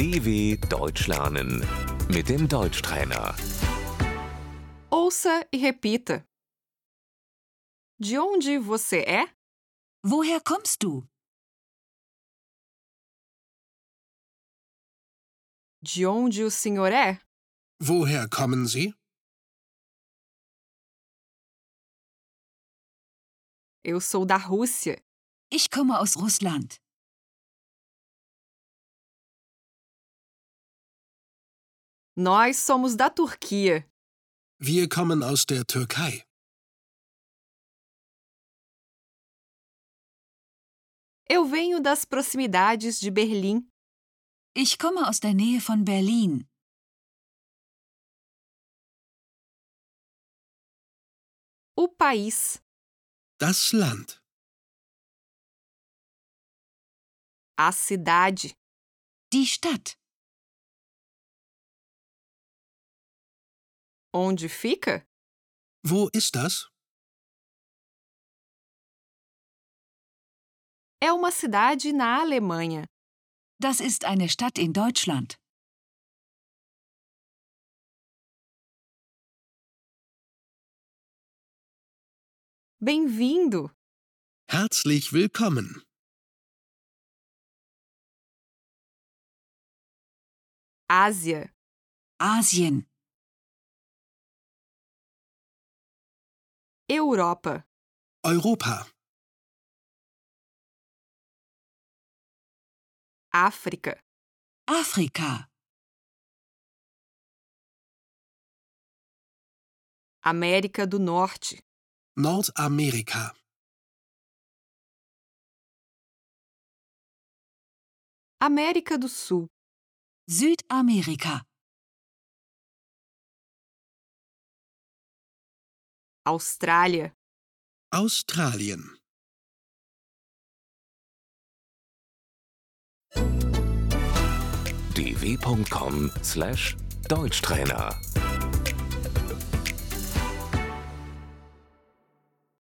DW Deutsch lernen mit dem Deutschtrainer. Ouça e repita. De onde você é? Woher kommst du? De onde o senhor é? Woher kommen Sie? Eu sou da Rússia. Ich komme aus Russland. Nós somos da Turquia. Wir kommen aus der Türkei. Eu venho das proximidades de Berlim. Ich komme aus der Nähe von Berlin. O país, Das Land. a cidade, Die Stadt. Onde fica? Wo ist das? É uma cidade na Alemanha. Das ist eine Stadt in Deutschland. Bem-vindo! Herzlich willkommen. Ásia, Asien. Europa, Europa. África, Afrika. América do Norte, Nordamerika. América do Sul, Südamerika. Austrália, Australien. dw.com/deutschtrainer